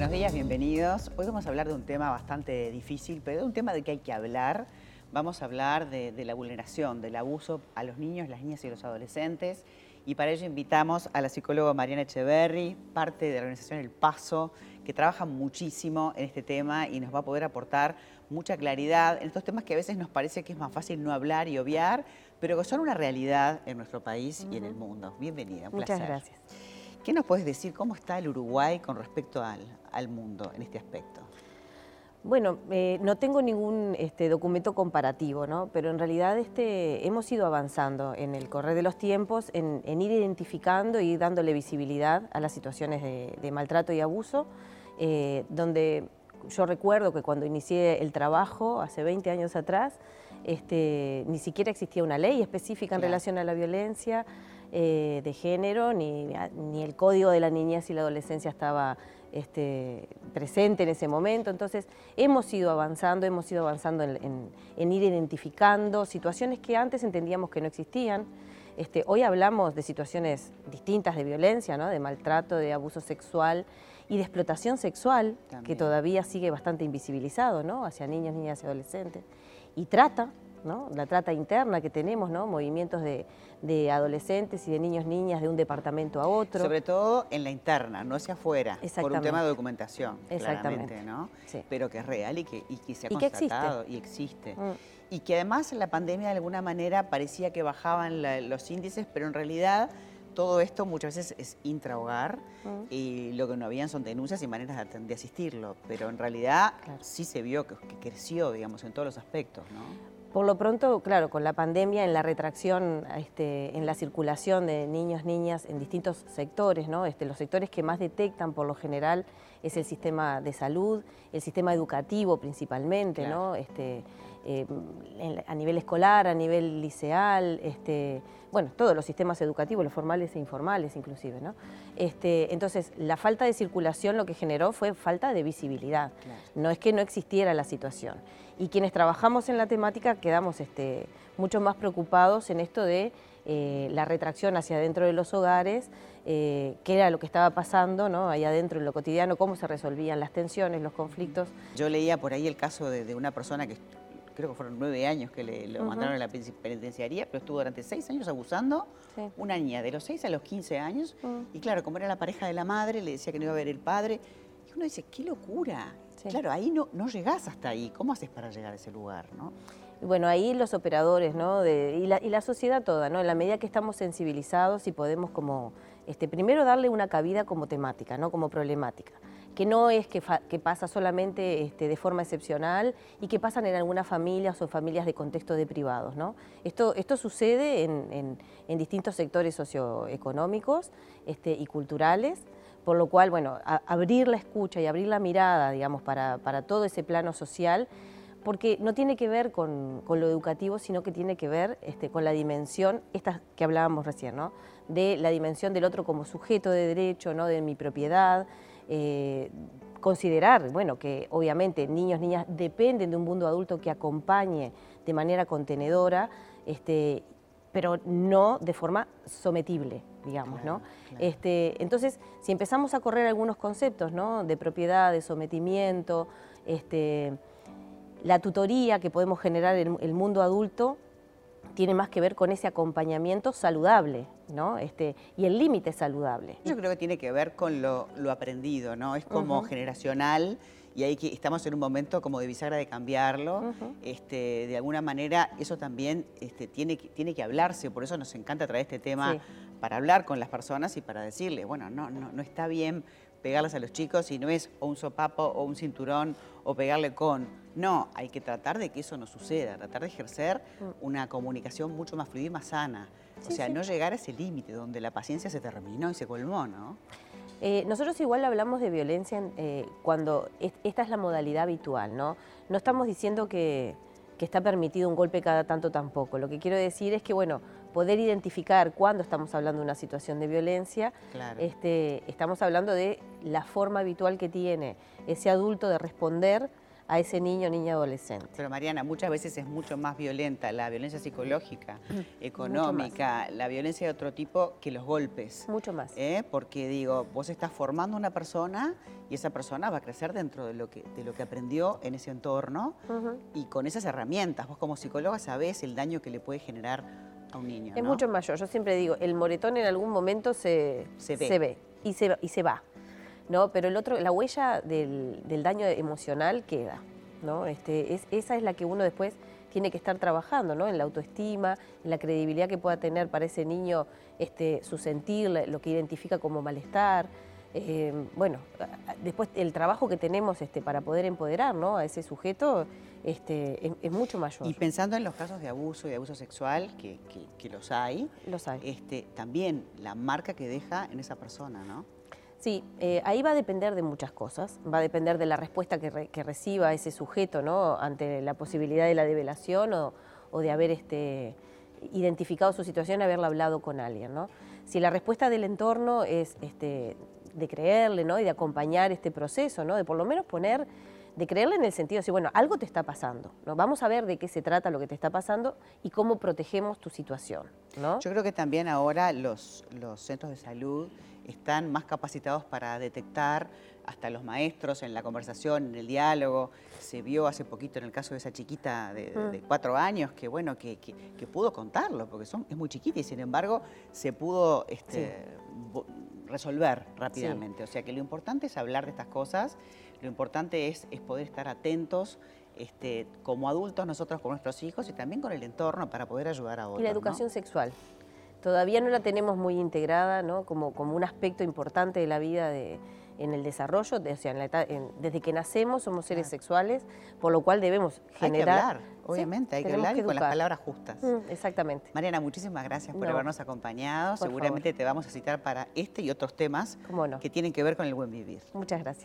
Buenos días, bienvenidos. Hoy vamos a hablar de un tema bastante difícil, pero de un tema de que hay que hablar. Vamos a hablar de, de la vulneración, del abuso a los niños, las niñas y los adolescentes. Y para ello invitamos a la psicóloga Mariana Echeverry, parte de la organización El Paso, que trabaja muchísimo en este tema y nos va a poder aportar mucha claridad en estos temas que a veces nos parece que es más fácil no hablar y obviar, pero que son una realidad en nuestro país y en el mundo. Bienvenida, un Muchas placer. gracias. ¿Qué nos puedes decir cómo está el Uruguay con respecto al, al mundo en este aspecto? Bueno, eh, no tengo ningún este, documento comparativo, ¿no? pero en realidad este, hemos ido avanzando en el correr de los tiempos, en, en ir identificando y dándole visibilidad a las situaciones de, de maltrato y abuso, eh, donde yo recuerdo que cuando inicié el trabajo, hace 20 años atrás, este, ni siquiera existía una ley específica en Claro. relación a la violencia eh, de género, ni, ni el código de la niñez y la adolescencia estaba este, presente en ese momento. Entonces, hemos ido avanzando, hemos ido avanzando en, en- en ir identificando situaciones que antes entendíamos que no existían. Este, hoy hablamos de situaciones distintas de violencia, ¿no? de maltrato, de abuso sexual y de explotación sexual, que todavía sigue bastante invisibilizado ¿no? hacia niños, niñas y adolescentes. Y trata, ¿no? la trata interna que tenemos, ¿no? movimientos de, de adolescentes y de niños, niñas de un departamento a otro. Sobre todo en la interna, no hacia afuera, por un tema de documentación, Exactamente. claramente, ¿no? Sí. Pero que es real y que, y que se ha Y que existe. constatado y existe. Mm. Y que además la pandemia de alguna manera parecía que bajaban la- los índices, pero en realidad todo esto muchas veces es intrahogar Mm. y lo que no habían son denuncias y maneras de, asistirlo. Pero en realidad Claro. sí se vio que, que creció, digamos, en todos los aspectos, ¿no? Por lo pronto, claro, con la pandemia, en la retracción, este, en la circulación de niños, niñas en distintos sectores, ¿no? Este, los sectores que más detectan por lo general es el sistema de salud, el sistema educativo principalmente, Claro. ¿no? Este, eh, en a nivel escolar, a nivel liceal, este, bueno, todos los sistemas educativos, los formales e informales inclusive, ¿no? Este, entonces, la falta de circulación lo que generó fue falta de visibilidad. Claro. No es que no existiera la situación. Y quienes trabajamos en la temática quedamos este, mucho más preocupados en esto de eh, la retracción hacia adentro de los hogares, eh, qué era lo que estaba pasando ¿no? ahí adentro en lo cotidiano, cómo se resolvían las tensiones, los conflictos. Yo leía por ahí el caso de, de una persona que creo que fueron nueve años que le, lo mandaron a la penitenciaría, pero estuvo durante seis años abusando. Sí. Una niña de los seis a los 15 años. Y claro, como era la pareja de la madre, le decía que no iba a ver el padre. Y uno dice, qué locura. Sí. Claro, ahí no, no llegás hasta ahí. ¿Cómo haces para llegar a ese lugar? ¿no? Bueno, ahí los operadores, ¿no? De- y, la, y la sociedad toda, ¿no? En la medida que estamos sensibilizados y podemos como, este, primero darle una cabida como temática, ¿no? Como problemática. Que no es que, pasa solamente este, de forma excepcional y que pasan en algunas familias o familias de contexto de privados, ¿no? Esto, esto sucede en, en- distintos sectores socioeconómicos este, y culturales, por lo cual, bueno, abrir la escucha y abrir la mirada, digamos, para, para todo ese plano social, porque no tiene que ver con, con lo educativo, sino que tiene que ver este, con la dimensión, esta que hablábamos recién, ¿no? de la dimensión del otro como sujeto de derecho, ¿no? de mi propiedad, eh, considerar, bueno, que obviamente niños, niñas dependen de un mundo adulto que acompañe de manera contenedora, este, pero no de forma sometible, digamos, ¿no? Claro. Este, entonces, si empezamos a correr algunos conceptos, ¿no? De propiedad, de sometimiento, este, la tutoría que podemos generar en el mundo adulto tiene más que ver con ese acompañamiento saludable, ¿no? Este, y el límite saludable. Yo creo que tiene que ver con lo, lo aprendido, ¿no? Es como generacional y ahí que estamos en un momento como de bisagra de cambiarlo. Este, de alguna manera eso también este, tiene, que, tiene que hablarse, por eso nos encanta traer este tema Sí. para hablar con las personas y para decirles, bueno, no, no, no está bien pegarles a los chicos y no es o un sopapo o un cinturón o pegarle con. No, hay que tratar de que eso no suceda, tratar de ejercer una comunicación mucho más fluida y más sana. o Mm. Sí, sea, sí. no llegar a ese límite donde la paciencia se terminó y se colmó, ¿no? Eh, nosotros igual hablamos de violencia en, eh, cuando es- esta es la modalidad habitual, ¿no? No estamos diciendo que, que está permitido un golpe cada tanto tampoco. Lo que quiero decir es que, bueno, poder identificar cuándo estamos hablando de una situación de violencia, Claro. este, estamos hablando de la forma habitual que tiene ese adulto de responder a ese niño o niña adolescente. Pero Mariana, muchas veces es mucho más violenta la violencia psicológica, económica, la violencia de otro tipo que los golpes. Mucho más. ¿Eh? Porque digo, vos estás formando una persona y esa persona va a crecer dentro de lo que, de lo que aprendió en ese entorno y con esas herramientas. Vos como psicóloga sabés el daño que le puede generar a un niño. Es mucho mayor. Yo siempre digo, el moretón en algún momento se, se ve, y, se, y se va. ¿No? Pero el otro, la huella del, daño emocional queda, ¿no? Este, es, esa es la que uno después tiene que estar trabajando, ¿no? En la autoestima, en la credibilidad que pueda tener para ese niño este, su sentir, lo que identifica como malestar. Eh, bueno, después el trabajo que tenemos este, para poder empoderar ¿no? a ese sujeto este, es, mucho mayor. Y pensando en los casos de abuso y de abuso sexual, que, que los hay, los hay. Este, también la marca que deja en esa persona, ¿no? Sí, eh, ahí va a depender de muchas cosas, va a depender de la respuesta que, reciba ese sujeto ¿no? ante la posibilidad de la develación o, de haber este, identificado su situación, haberla hablado con alguien. ¿no? Si la respuesta del entorno es este, de creerle ¿no? y de acompañar este proceso, ¿no? de por lo menos poner, de creerle en el sentido de decir, bueno, algo te está pasando, ¿no? vamos a ver de qué se trata lo que te está pasando y cómo protegemos tu situación. ¿no? Yo creo que también ahora los, los centros de salud están más capacitados para detectar, hasta los maestros en la conversación, en el diálogo. Se vio hace poquito en el caso de esa chiquita de, mm. cuatro años que, bueno, que, pudo contarlo, porque son, es muy chiquita y sin embargo se pudo este, resolver rápidamente. O sea que lo importante es hablar de estas cosas, lo importante es, es poder estar atentos este, como adultos nosotros con nuestros hijos y también con el entorno para poder ayudar a otros. Y la educación sexual. Todavía no la tenemos muy integrada ¿no? como, como un aspecto importante de la vida de, en el desarrollo, o sea, desde que nacemos somos seres sexuales, por lo cual debemos generar... Hay que hablar, obviamente, hay que hablar y con las palabras justas. Mm, exactamente. Mariana, muchísimas gracias por habernos acompañado. Seguramente te vamos a citar para este y otros temas que tienen que ver con el buen vivir. Muchas gracias.